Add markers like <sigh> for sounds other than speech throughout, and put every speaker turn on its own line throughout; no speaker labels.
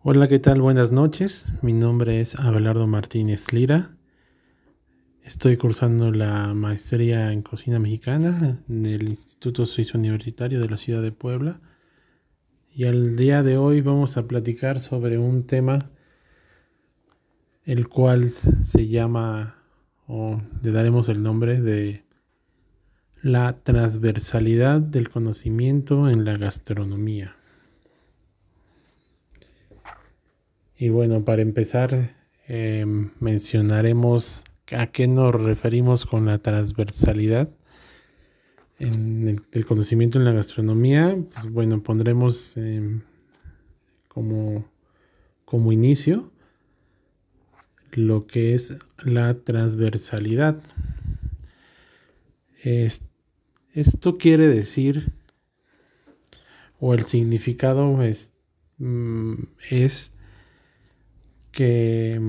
Hola, ¿qué tal? Buenas noches. Mi nombre es Abelardo Martínez Lira. Estoy cursando la maestría en cocina mexicana en el Instituto Suizo Universitario de la ciudad de Puebla. Y al día de hoy vamos a platicar sobre un tema el cual se llama o le daremos el nombre de la transversalidad del conocimiento en la gastronomía. Y bueno, para empezar, em, mencionaremos a qué nos referimos con la transversalidad en el, conocimiento en la gastronomía. Pues bueno, pondremos em, como, como inicio lo que es la transversalidad. esto quiere decir, o el significado es, mm, es que,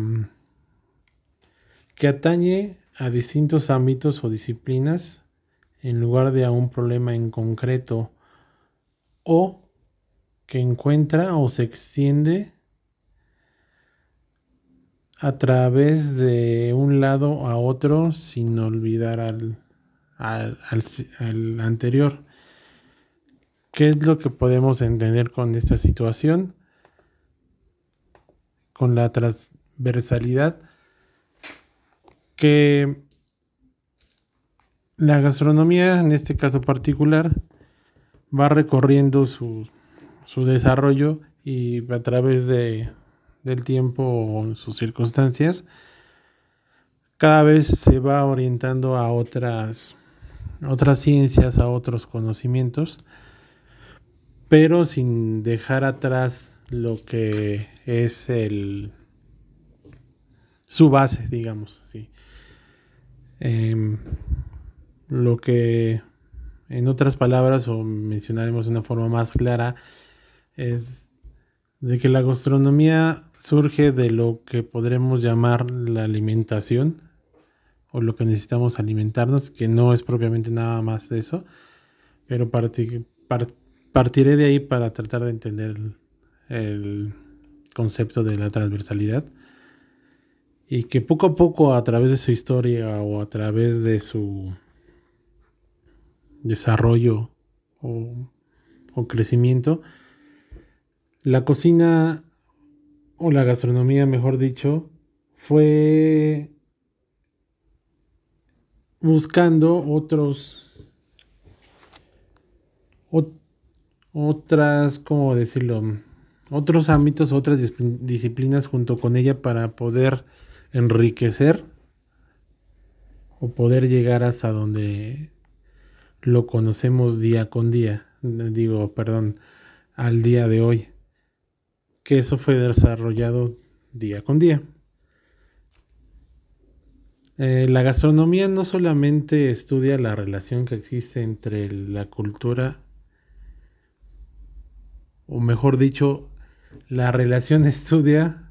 atañe a distintos ámbitos o disciplinas en lugar de a un problema en concreto o que encuentra o se extiende a través de un lado a otro sin olvidar al, anterior. ¿Qué es lo que podemos entender con esta situación? Con la transversalidad que la gastronomía, en este caso particular, va recorriendo su, desarrollo y a través de, del tiempo o sus circunstancias, cada vez se va orientando a otras, otras ciencias, a otros conocimientos, pero sin dejar atrás lo que es el su base, digamos, sí. Em, lo que en otras palabras, o mencionaremos de una forma más clara, es de que la gastronomía surge de lo que podremos llamar la alimentación, o lo que necesitamos alimentarnos, que no es propiamente nada más de eso, pero partiré de ahí para tratar de entender el concepto de la transversalidad y que poco a poco a través de su historia o a través de su desarrollo o, crecimiento, la cocina o la gastronomía, mejor dicho, fue buscando otros otras, ¿cómo decirlo? Otros ámbitos, otras disciplinas junto con ella para poder enriquecer o poder llegar hasta donde lo conocemos día con día, digo, perdón, al día de hoy, que eso fue desarrollado día con día. Eh, la gastronomía no solamente estudia la relación que existe entre la cultura, o mejor dicho, la relación <laughs> estudia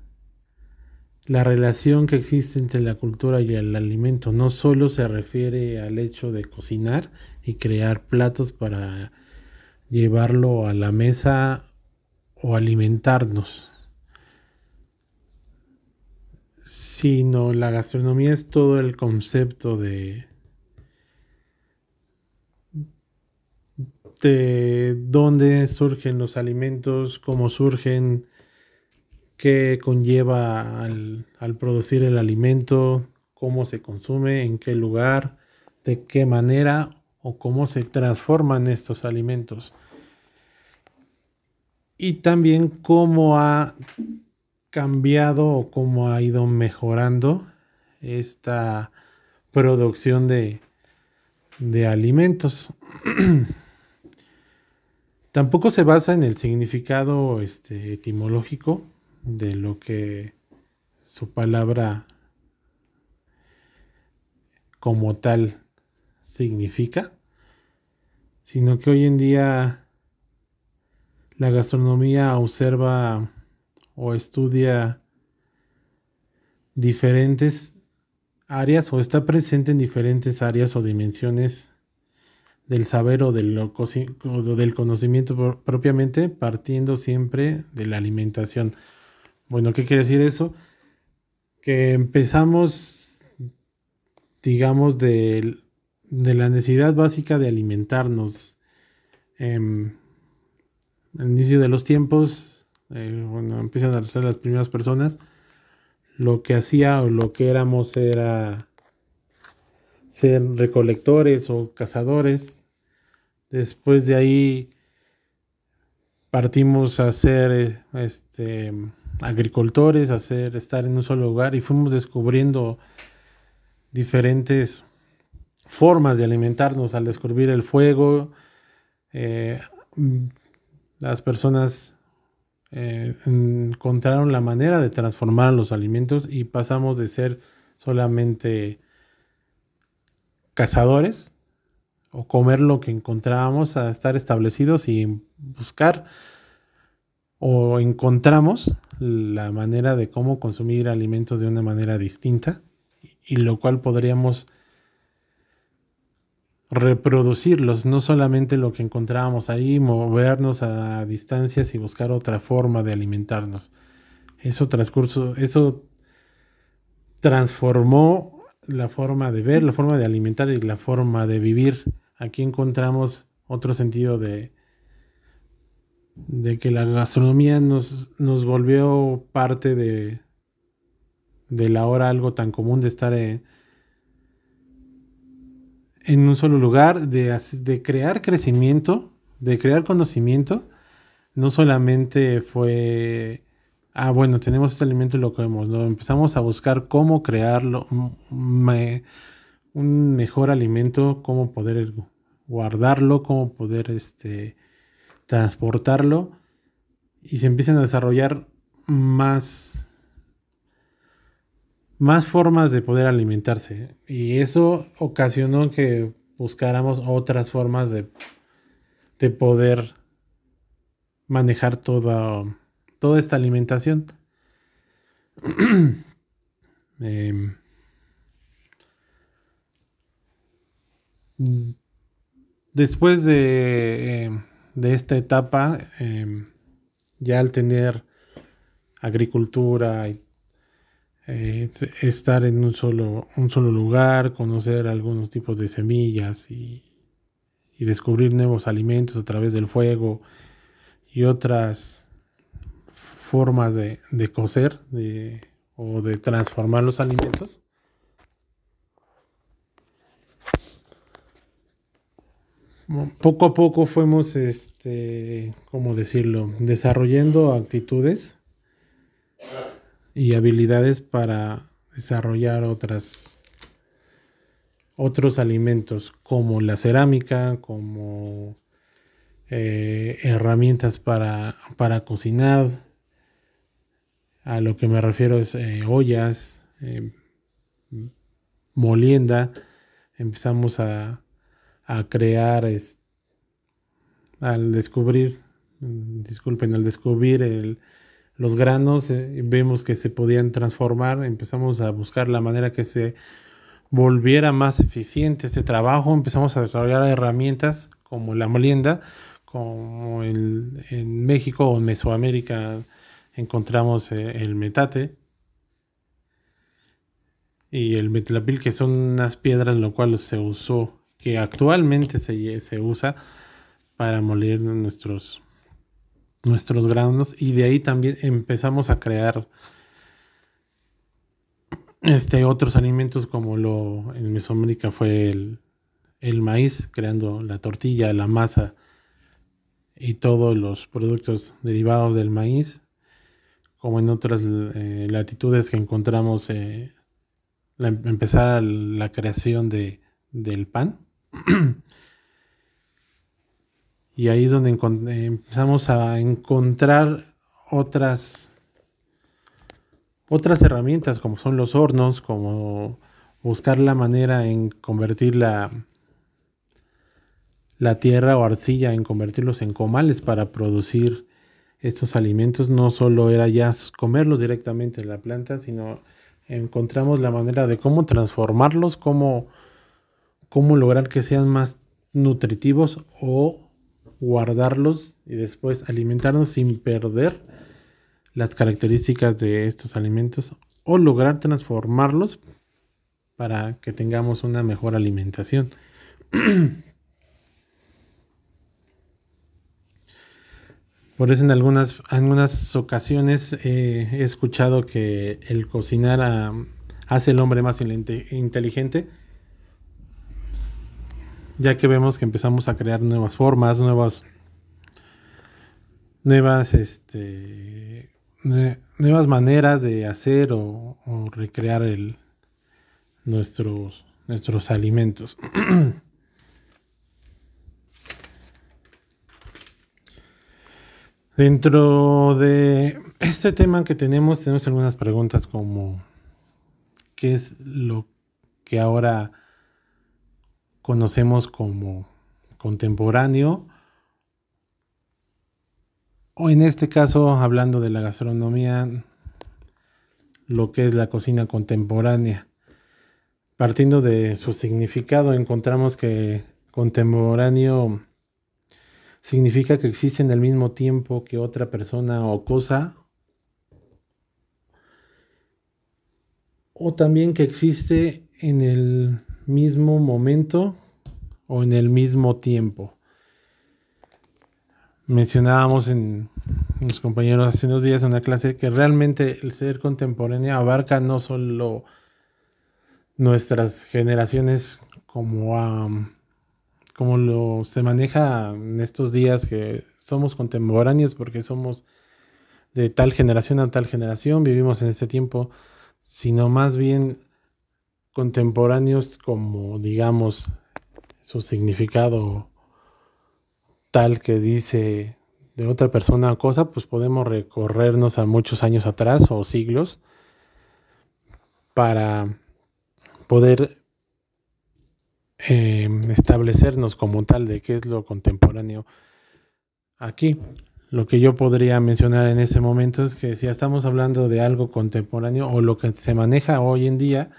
la relación que existe entre la cultura y el alimento. No solo se refiere al hecho de cocinar y crear platos para llevarlo a la mesa o alimentarnos, sino la gastronomía es todo el concepto de de dónde surgen los alimentos, cómo surgen, qué conlleva al, producir el alimento, cómo se consume, en qué lugar, de qué manera o cómo se transforman estos alimentos. Y también cómo ha cambiado o cómo ha ido mejorando esta producción de, de alimentos. <clears throat> Tampoco se basa en el significado este, etimológico de lo que su palabra como tal significa, sino que hoy en día la gastronomía observa o estudia diferentes áreas o está presente en diferentes áreas o dimensiones del saber o del, conocimiento propiamente, partiendo siempre de la alimentación. Bueno, ¿qué quiere decir eso? Que empezamos, digamos, de, la necesidad básica de alimentarnos. Em, al inicio de los tiempos, eh, bueno, empiezan a ser las primeras personas, lo que hacía o lo que éramos era ser recolectores o cazadores. Después de ahí partimos a ser este, agricultores, a hacer, estar en un solo lugar y fuimos descubriendo diferentes formas de alimentarnos al descubrir el fuego. Eh, las personas eh, encontraron la manera de transformar los alimentos y pasamos de ser solamente cazadores o comer lo que encontrábamos a estar establecidos y buscar o encontramos la manera de cómo consumir alimentos de una manera distinta y lo cual podríamos reproducirlos, no solamente lo que encontrábamos ahí, movernos a distancias y buscar otra forma de alimentarnos. Eso transcurso, eso transformó la forma de ver, la forma de alimentar y la forma de vivir. Aquí encontramos otro sentido de, de que la gastronomía nos, nos volvió parte de, la hora algo tan común de estar en, en un solo lugar, de, de crear crecimiento, de crear conocimiento, no solamente fue, ah, bueno, tenemos este alimento y lo comemos, no, empezamos a buscar cómo crearlo, un mejor alimento, cómo poder guardarlo, cómo poder este, transportarlo, y se empiezan a desarrollar más más formas de poder alimentarse. Y eso ocasionó que buscáramos otras formas de, de poder manejar toda, toda esta alimentación. <clears throat> Em, después de, em, de, esta etapa, em, ya al tener agricultura y eh, estar en un solo, un solo lugar, conocer algunos tipos de semillas y, descubrir nuevos alimentos a través del fuego y otras formas de, de cocer o de transformar los alimentos. Poco a poco fuimos, este, ¿cómo decirlo?, desarrollando actitudes y habilidades para desarrollar otras otros alimentos como la cerámica, como eh, herramientas para, para, cocinar. A lo que me refiero es eh, ollas, eh, molienda. Empezamos a, a crear, al descubrir, disculpen, al descubrir el, los granos, eh, vemos que se podían transformar, empezamos a buscar la manera que se volviera más eficiente este trabajo, empezamos a desarrollar herramientas como la molienda, como en México o en Mesoamérica encontramos eh, el metate. Y el metlapil, que son unas piedras en lo cual se usó, que actualmente se, se usa para moler nuestros nuestros granos. Y de ahí también empezamos a crear este, otros alimentos como lo en Mesoamérica fue el, maíz, creando la tortilla, la masa y todos los productos derivados del maíz, como en otras eh, latitudes que encontramos eh, empezar la creación de, del pan. <clears throat> Y ahí es donde empezamos a encontrar otras, otras herramientas como son los hornos, como buscar la manera en convertir la, la tierra o arcilla, en convertirlos en comales para producir estos alimentos. No solo era ya comerlos directamente en la planta, sino encontramos la manera de cómo transformarlos, cómo, cómo lograr que sean más nutritivos o guardarlos y después alimentarnos sin perder las características de estos alimentos o lograr transformarlos para que tengamos una mejor alimentación. <clears throat> Por eso en algunas, algunas ocasiones eh, he escuchado que el cocinar ah, hace el hombre más inteligente, ya que vemos que empezamos a crear nuevas formas, nuevas, nuevas, este, nuevas maneras de hacer o, recrear el, nuestros, nuestros alimentos. <clears throat> Dentro de este tema que tenemos, tenemos algunas preguntas como ¿qué es lo que ahora conocemos como contemporáneo? O en este caso, hablando de la gastronomía, lo que es la cocina contemporánea. Partiendo de su significado, encontramos que contemporáneo significa que existe en el mismo tiempo que otra persona o cosa, o también que existe en el mismo momento o en el mismo tiempo. Mencionábamos en los compañeros hace unos días en una clase que realmente el ser contemporáneo abarca no solo nuestras generaciones como a como lo se maneja en estos días que somos contemporáneos porque somos de tal generación a tal generación, vivimos en este tiempo, sino más bien contemporáneos como digamos su significado tal que dice de otra persona o cosa, pues podemos recorrernos a muchos años atrás o siglos para poder Em, establecernos como tal de qué es lo contemporáneo aquí. Lo que yo podría mencionar en ese momento es que si estamos hablando de algo contemporáneo o lo que se maneja hoy en día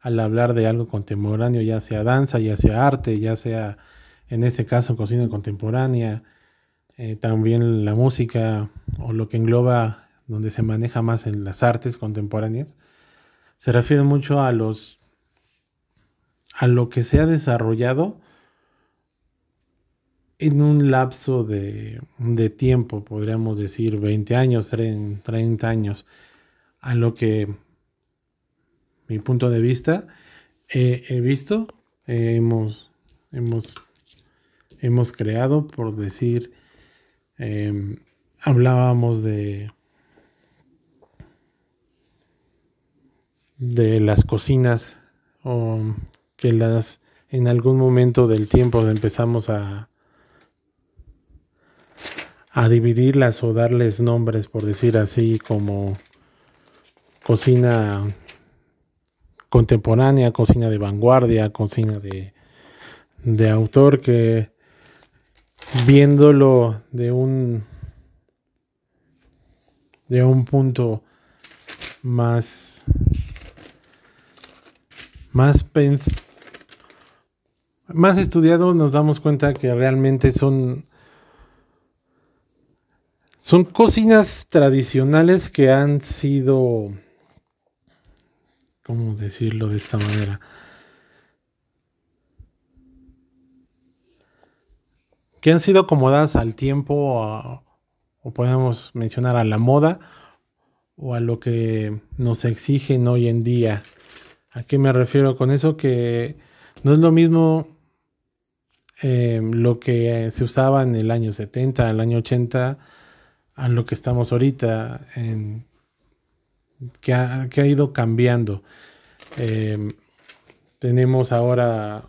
al hablar de algo contemporáneo, ya sea danza, ya sea arte, ya sea en este caso cocina contemporánea, eh, también la música o lo que engloba donde se maneja más en las artes contemporáneas, se refiere mucho a los a lo que se ha desarrollado en un lapso de, tiempo, podríamos decir 20 años, 30 años, a lo que mi punto de vista he visto, hemos, hemos, hemos creado, por decir, em, hablábamos de, de las cocinas o en algún momento del tiempo empezamos a a dividirlas o darles nombres por decir así como cocina contemporánea, cocina de vanguardia, cocina de, de autor que viéndolo de un de un punto más más pens más estudiado nos damos cuenta que realmente son son cocinas tradicionales que han sido ¿cómo decirlo de esta manera? que han sido acomodadas al tiempo o podemos mencionar a la moda o a lo que nos exigen hoy en día. ¿A qué me refiero con eso? Que no es lo mismo eh, lo que se usaba en el año 70, el año 80, a lo que estamos ahorita, que, ha, ido cambiando. Eh, tenemos ahora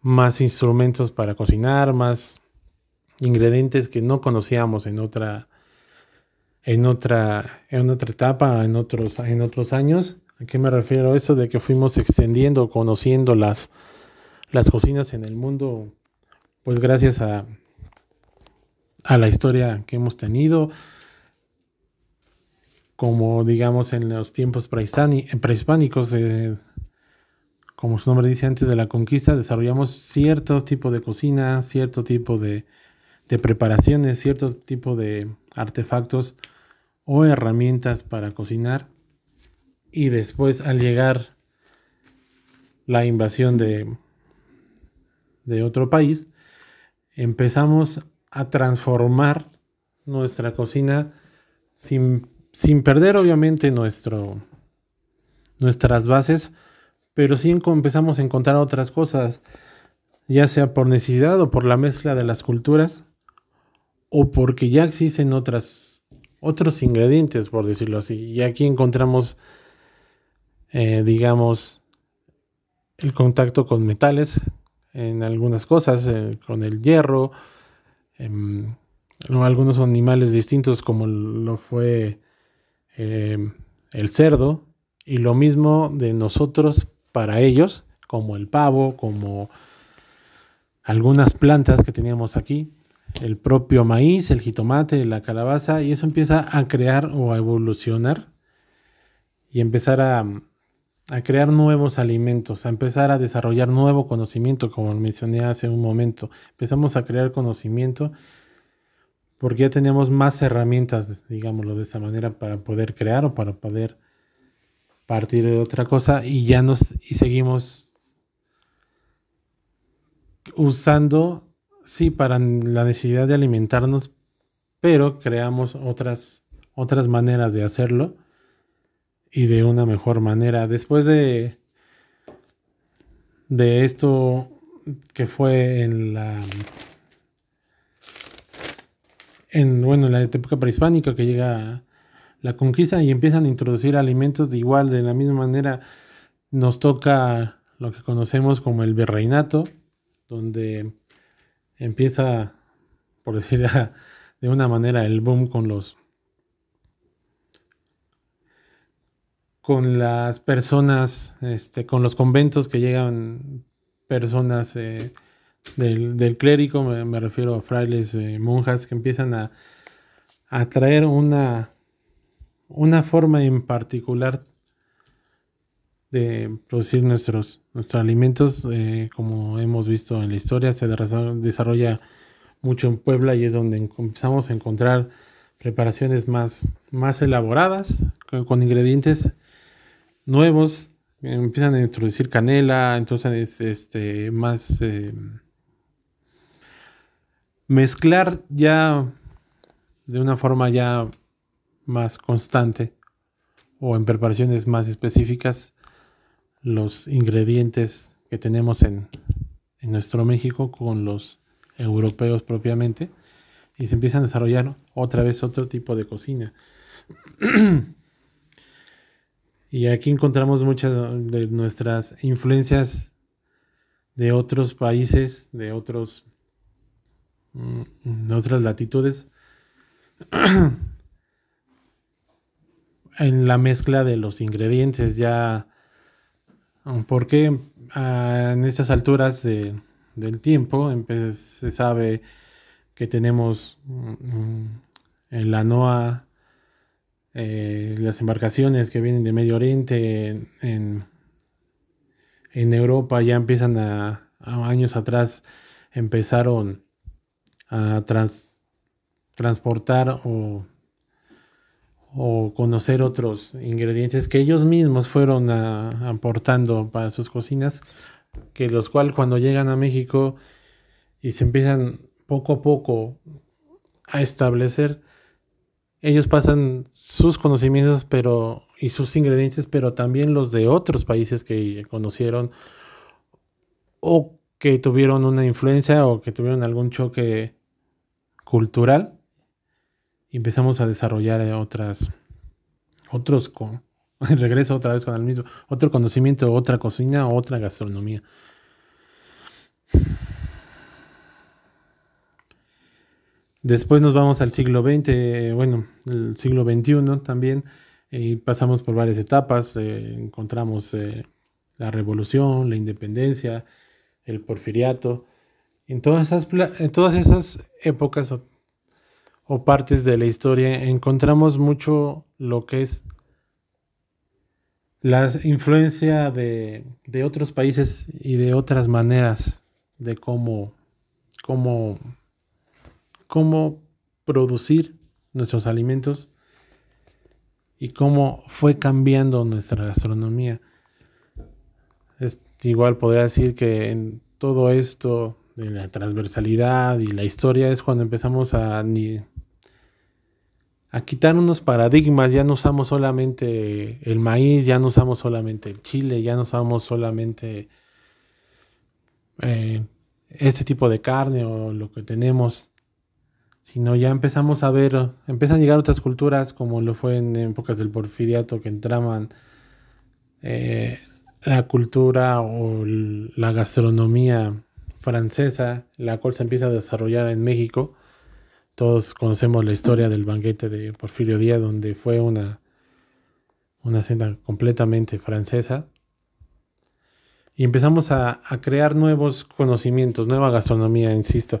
más instrumentos para cocinar, más ingredientes que no conocíamos en otra en otra en otra etapa, en otros en otros años. ¿A qué me refiero? Eso de que fuimos extendiendo, conociendo las cocinas en el mundo, pues gracias a, a la historia que hemos tenido, como digamos en los tiempos prehispánicos, eh, como su nombre dice antes de la conquista, desarrollamos cierto tipo de cocina, cierto tipo de, de preparaciones, cierto tipo de artefactos o herramientas para cocinar. Y después al llegar la invasión de, de otro país, empezamos a transformar nuestra cocina sin, sin perder obviamente nuestras bases, pero sí empezamos a encontrar otras cosas, ya sea por necesidad o por la mezcla de las culturas, o porque ya existen otras, otros ingredientes, por decirlo así. Y aquí encontramos, eh, digamos, el contacto con metales en algunas cosas, eh, con el hierro, em, algunos animales distintos como lo fue em, el cerdo, y lo mismo de nosotros para ellos, como el pavo, como algunas plantas que teníamos aquí, el propio maíz, el jitomate, la calabaza, y eso empieza a crear o a evolucionar y empezar a, a crear nuevos alimentos, a empezar a desarrollar nuevo conocimiento, como mencioné hace un momento. Empezamos a crear conocimiento porque ya tenemos más herramientas, digámoslo de esta manera, para poder crear o para poder partir de otra cosa y ya nos y seguimos usando sí para la necesidad de alimentarnos, pero creamos otras otras maneras de hacerlo y de una mejor manera. Después de de esto que fue en la en bueno, en la época prehispánica que llega la conquista y empiezan a introducir alimentos de igual, de la misma manera nos toca lo que conocemos como el virreinato, donde empieza, por decir <laughs> de una manera, el boom con los con las personas, este, con los conventos que llegan personas eh, del, del, clérigo, me, refiero a frailes, eh, monjas, que empiezan a, a traer una, una forma en particular de producir nuestros, nuestros alimentos, eh, como hemos visto en la historia, se desarrolla mucho en Puebla y es donde empezamos a encontrar preparaciones más, más elaboradas, con, ingredientes nuevos, empiezan a introducir canela, entonces este, más eh, mezclar ya de una forma ya más constante o en preparaciones más específicas los ingredientes que tenemos en, en nuestro México con los europeos propiamente y se empiezan a desarrollar otra vez otro tipo de cocina. <clears throat> y aquí encontramos muchas de nuestras influencias de otros países, de otros mm, de otras latitudes <clears throat> en la mezcla de los ingredientes. Ya porque ah, en estas alturas del tiempo se sabe que tenemos mm, en la NOA eh, las embarcaciones que vienen de Medio Oriente en, en Europa ya empiezan a, años atrás empezaron a transportar o o conocer otros ingredientes que ellos mismos fueron aportando para sus cocinas, que los cuales cuando llegan a México y se empiezan poco a poco a establecer, ellos pasan sus conocimientos pero y sus ingredientes, pero también los de otros países que conocieron o que tuvieron una influencia o que tuvieron algún choque cultural y empezamos a desarrollar eh, otras, otros, con, <laughs> regreso otra vez con el mismo, otro conocimiento, otra cocina, otra gastronomía. Después nos vamos al siglo XX, bueno, el siglo XXI también, y pasamos por varias etapas, eh, encontramos eh, la revolución, la independencia, el porfiriato. En todas esas, en todas esas épocas o partes de la historia encontramos mucho lo que es la influencia de, otros países y de otras maneras de cómo, cómo, cómo producir nuestros alimentos y cómo fue cambiando nuestra gastronomía. Es igual podría decir que en todo esto de la transversalidad y la historia es cuando empezamos a, a quitar unos paradigmas, ya no usamos solamente el maíz, ya no usamos solamente el chile, ya no usamos solamente eh, este tipo de carne o lo que tenemos, sino ya empezamos a ver, empiezan a llegar otras culturas como lo fue en épocas del porfiriato que entraban eh, la cultura o la gastronomía francesa, la cual se empieza a desarrollar en México. Todos conocemos la historia del banquete de Porfirio Díaz, donde fue una, una cena completamente francesa. Y empezamos a, a crear nuevos conocimientos, nueva gastronomía, insisto.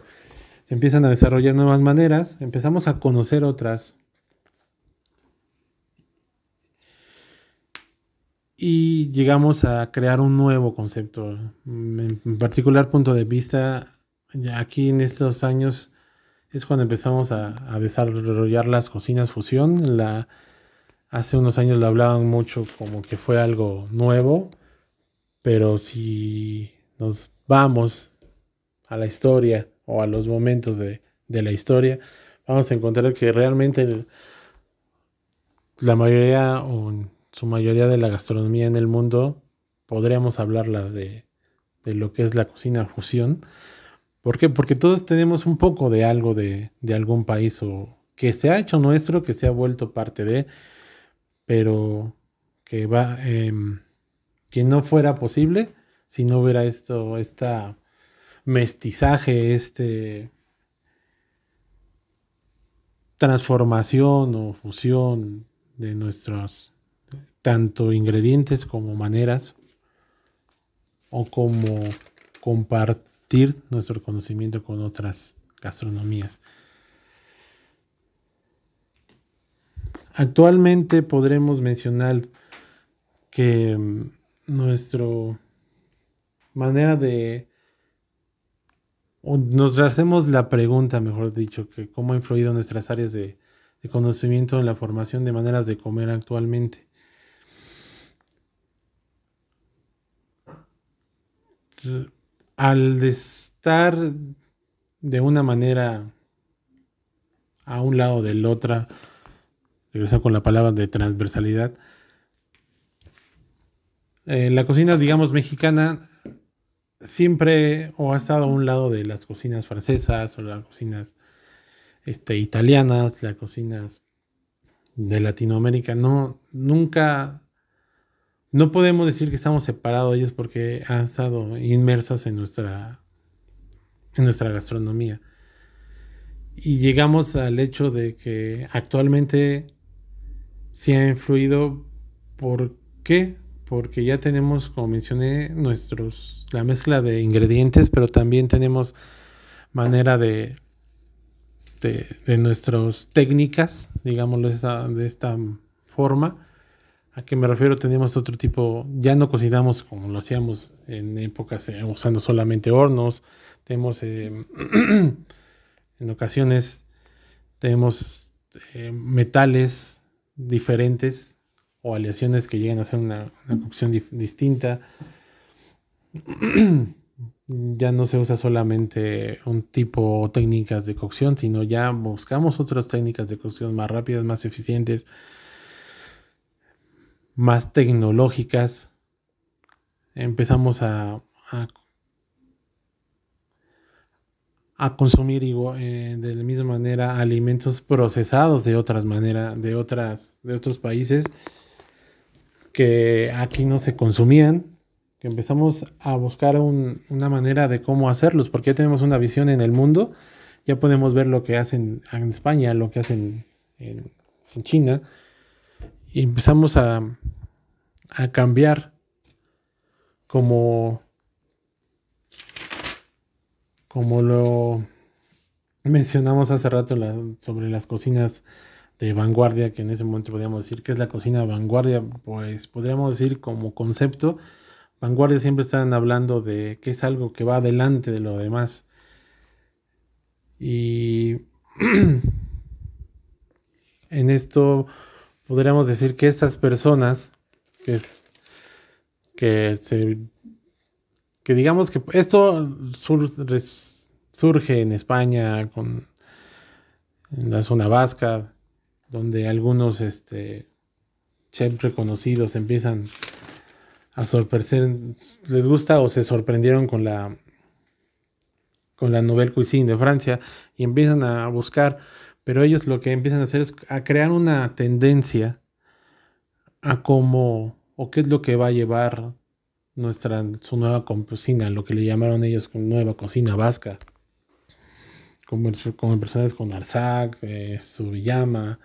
Empiezan a desarrollar nuevas maneras, empezamos a conocer otras y llegamos a crear un nuevo concepto. En particular punto de vista, aquí en estos años es cuando empezamos a, desarrollar las cocinas fusión. Hace unos años lo hablaban mucho como que fue algo nuevo, pero si nos vamos a la historia o a los momentos de, de la historia, vamos a encontrar que realmente la mayoría su mayoría de la gastronomía en el mundo, podríamos hablarla de, lo que es la cocina fusión. ¿Por qué? Porque todos tenemos un poco de algo de, algún país o que se ha hecho nuestro, que se ha vuelto parte de, pero que va, em, que no fuera posible si no hubiera esto, esta mestizaje, este transformación o fusión de nuestros tanto ingredientes como maneras o como compartir nuestro conocimiento con otras gastronomías. Actualmente podremos mencionar que mm, nuestra manera de nos hacemos la pregunta, mejor dicho, que cómo ha influido nuestras áreas de, conocimiento en la formación de maneras de comer actualmente. al estar de una manera a un lado del otra, regresar con la palabra de transversalidad, eh, la cocina, digamos, mexicana siempre o ha estado a un lado de las cocinas francesas o las cocinas este, italianas, las cocinas de Latinoamérica. No, nunca no podemos decir que estamos separados de ellos porque han estado inmersos en nuestra, en nuestra gastronomía. Y llegamos al hecho de que actualmente se ha influido. ¿Por qué? Porque ya tenemos, como mencioné, nuestros, la mezcla de ingredientes, pero también tenemos manera de, de, de nuestras técnicas, digámoslo de esta forma ¿A qué me refiero? Tenemos otro tipo, ya no cocinamos como lo hacíamos en épocas eh, usando solamente hornos. Tenemos, eh, <clears throat> en ocasiones, tenemos eh, metales diferentes o aleaciones que llegan a ser una, cocción distinta. <clears throat> ya no se usa solamente un tipo o técnicas de cocción, sino ya buscamos otras técnicas de cocción más rápidas, más eficientes más tecnológicas, empezamos a, a, consumir eh, de la misma manera alimentos procesados de otras maneras, de otras, de otros países que aquí no se consumían, que empezamos a buscar una manera de cómo hacerlos, porque ya tenemos una visión en el mundo, ya podemos ver lo que hacen en España, lo que hacen en China, y empezamos a, a cambiar como, como lo mencionamos hace rato sobre las cocinas de vanguardia, que en ese momento podríamos decir que es la cocina vanguardia, pues podríamos decir como concepto, vanguardia siempre están hablando de que es algo que va adelante de lo demás. Y <clears throat> en esto podríamos decir que estas personas, que, es, que, se, que digamos que esto surge en España con en la zona vasca, donde algunos este, chefs reconocidos empiezan a sorprender, les gusta o se sorprendieron con la con la Nouvelle Cuisine de Francia y empiezan a buscar, pero ellos lo que empiezan a hacer es a crear una tendencia a cómo o qué es lo que va a llevar nuestra su nueva cocina, lo que le llamaron ellos nueva cocina vasca. Como, como personas con Arzac, eh, Subiyama,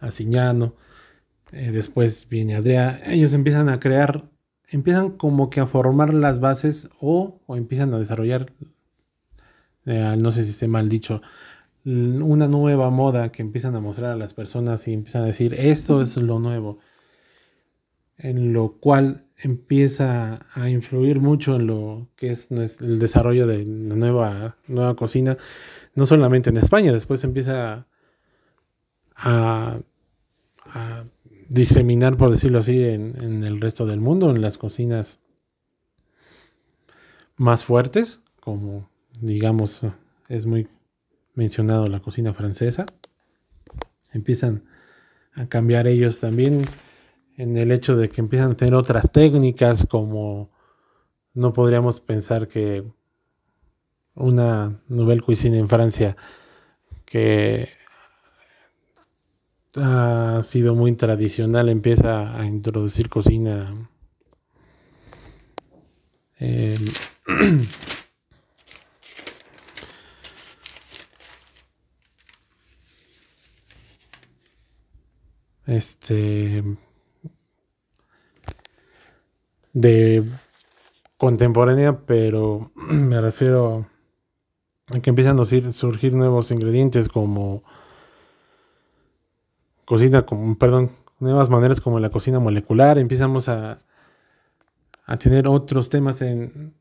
Asiñano, eh, después viene Adrea, ellos empiezan a crear, empiezan como que a formar las bases o, empiezan a desarrollar, eh, no sé si esté mal dicho, una nueva moda que empiezan a mostrar a las personas y empiezan a decir, esto es lo nuevo, en lo cual empieza a influir mucho en lo que es el desarrollo de la nueva, nueva cocina no solamente en España, después empieza a, diseminar, por decirlo así, en, el resto del mundo, en las cocinas más fuertes, como digamos es muy mencionado la cocina francesa. Empiezan a cambiar ellos también en el hecho de que empiezan a tener otras técnicas como no podríamos pensar que una Nouvelle Cuisine en Francia que ha sido muy tradicional, empieza a introducir cocina. Em, <clears throat> este de contemporánea, pero <clears throat> me refiero que empiezan a surgir nuevos ingredientes como cocina, como, perdón, nuevas maneras como la cocina molecular, empezamos a, a tener otros temas en,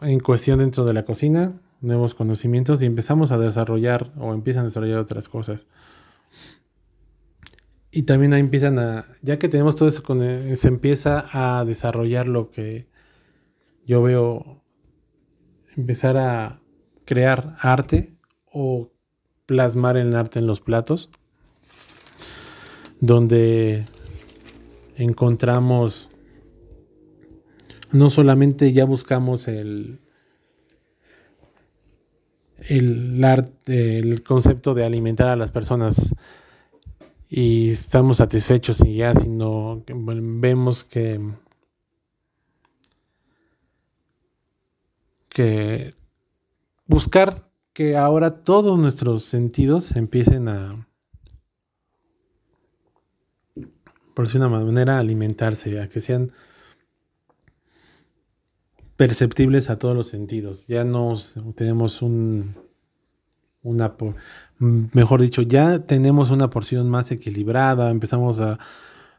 en cuestión dentro de la cocina, nuevos conocimientos y empezamos a desarrollar o empiezan a desarrollar otras cosas. Y también ahí empiezan a, ya que tenemos todo eso, se empieza a desarrollar lo que yo veo, empezar a crear arte o plasmar el arte en los platos, donde encontramos no solamente ya buscamos el, el arte, el concepto de alimentar a las personas y estamos satisfechos y ya, sino que vemos que que buscar que ahora todos nuestros sentidos empiecen a, por decir una manera, alimentarse, a que sean perceptibles a todos los sentidos. Ya no tenemos un, una, mejor dicho, ya tenemos una porción más equilibrada, empezamos a,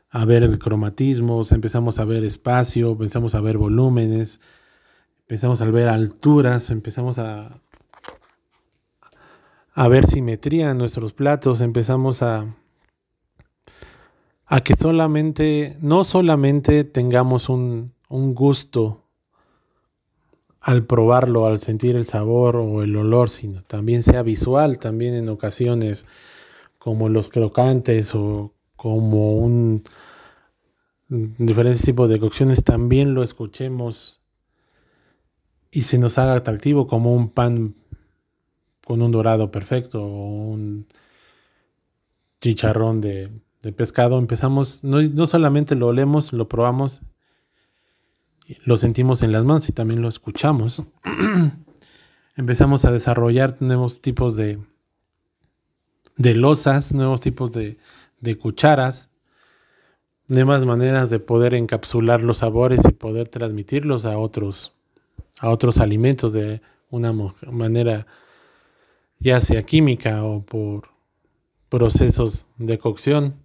a ver cromatismos, empezamos a ver espacio, empezamos a ver volúmenes, empezamos a ver alturas, empezamos a, a ver simetría en nuestros platos, empezamos a, a que solamente, no solamente tengamos un, un gusto al probarlo, al sentir el sabor o el olor, sino también sea visual, también en ocasiones como los crocantes o como un diferentes tipos de cocciones, también lo escuchemos y se nos haga atractivo como un pan con un dorado perfecto o un chicharrón de, pescado, empezamos, no, no, solamente lo olemos, lo probamos, lo sentimos en las manos y también lo escuchamos. <clears throat> Empezamos a desarrollar nuevos tipos de, de losas, nuevos tipos de, de cucharas, nuevas maneras de poder encapsular los sabores y poder transmitirlos a otros a otros alimentos de una manera ya sea química o por procesos de cocción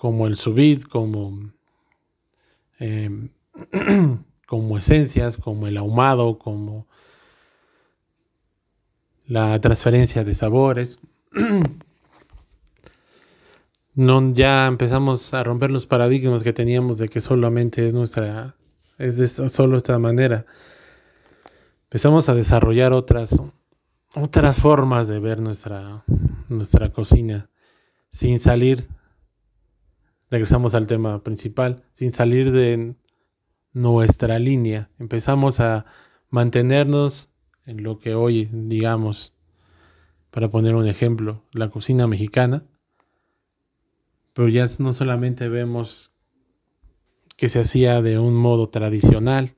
como el subid, como, em, <clears throat> como esencias, como el ahumado, como la transferencia de sabores, <clears throat> no, ya empezamos a romper los paradigmas que teníamos de que solamente es nuestra, es de solo esta manera. Empezamos a desarrollar otras, otras formas de ver nuestra, nuestra cocina sin salir, regresamos al tema principal, sin salir de nuestra línea. Empezamos a mantenernos en lo que hoy, digamos, para poner un ejemplo, la cocina mexicana, pero ya no solamente vemos que se hacía de un modo tradicional,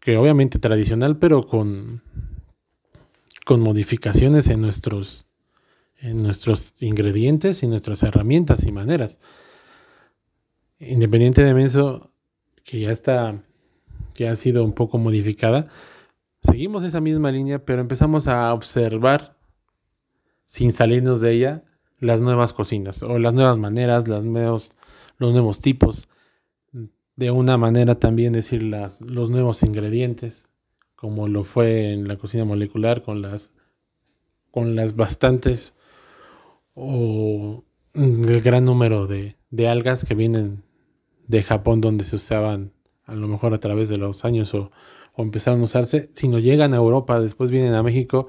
que obviamente tradicional, pero con, con modificaciones en nuestros, en nuestros ingredientes y nuestras herramientas y maneras. Independiente de eso, que ya está, que ha sido un poco modificada, seguimos esa misma línea, pero empezamos a observar, sin salirnos de ella, las nuevas cocinas o las nuevas maneras, nuevos, los nuevos tipos. De una manera también decir las, los nuevos ingredientes, como lo fue en la cocina molecular con las, con las bastantes o el gran número de, de algas que vienen de Japón donde se usaban a lo mejor a través de los años o, o empezaron a usarse, si no llegan a Europa, después vienen a México,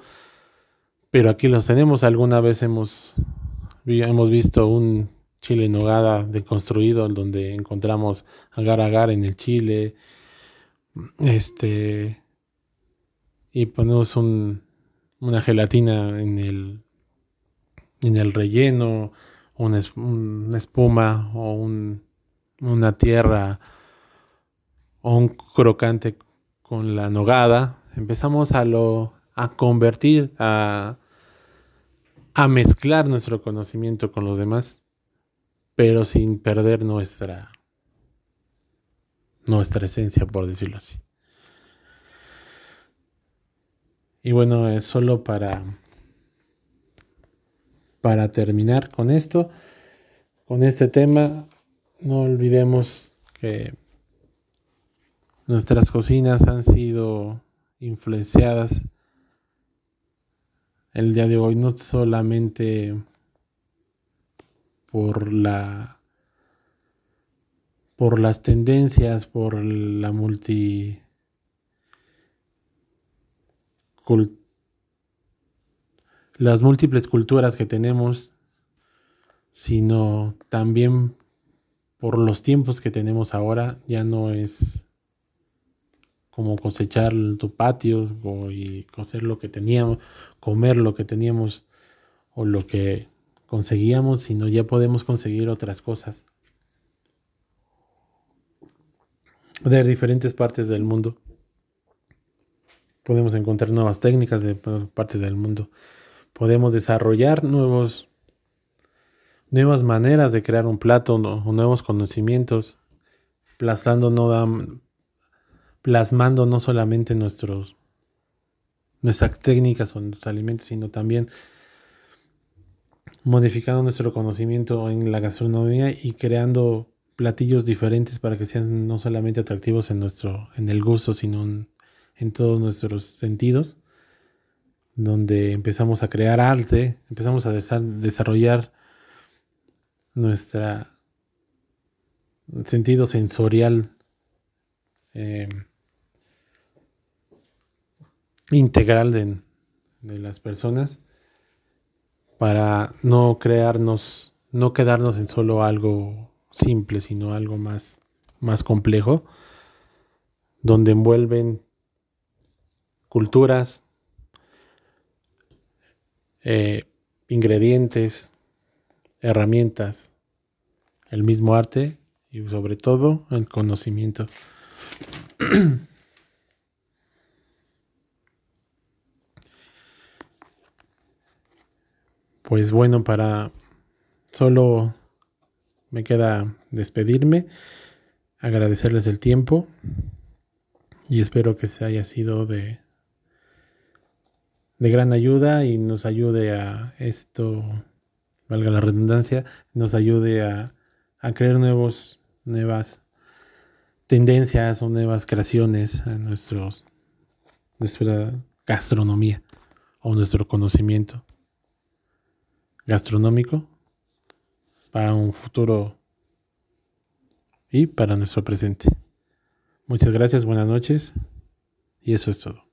pero aquí los tenemos, alguna vez hemos visto un chile en nogada deconstruido donde encontramos agar agar en el chile. Este. Y ponemos una gelatina en el, en el relleno, una, espuma o una tierra o un crocante con la nogada. Empezamos a lo a convertir a a mezclar nuestro conocimiento con los demás, pero sin perder nuestra, nuestra esencia, por decirlo así. Y bueno, es solo para, para terminar con esto, con este tema, no olvidemos que nuestras cocinas han sido influenciadas. El día de hoy, no solamente por la por las tendencias, por la multi las múltiples culturas que tenemos, sino también por los tiempos que tenemos ahora, ya no es como cosechar tu patio y coser lo que teníamos, comer lo que teníamos o lo que conseguíamos, sino ya podemos conseguir otras cosas de diferentes partes del mundo. Podemos encontrar nuevas técnicas de partes del mundo. Podemos desarrollar nuevos, nuevas maneras de crear un plato o nuevos conocimientos, plasmando no, plasmando no solamente nuestros, nuestras técnicas o nuestros alimentos, sino también modificando nuestro conocimiento en la gastronomía y creando platillos diferentes para que sean no solamente atractivos en nuestro en el gusto, sino en, todos nuestros sentidos, donde empezamos a crear arte, empezamos a desarrollar nuestro sentido sensorial eh, integral de, las personas para no crearnos, no quedarnos en solo algo simple, sino algo más, más complejo, donde envuelven culturas, eh, ingredientes, herramientas, el mismo arte y sobre todo el conocimiento. <clears throat> Pues bueno, para solo me queda despedirme, agradecerles el tiempo y espero que se haya sido de, de gran ayuda y nos ayude a esto, valga la redundancia, nos ayude a, a crear nuevos, nuevas tendencias o nuevas creaciones a nuestros, nuestra gastronomía o nuestro conocimiento gastronómico para un futuro y para nuestro presente. Muchas gracias, buenas noches y eso es todo.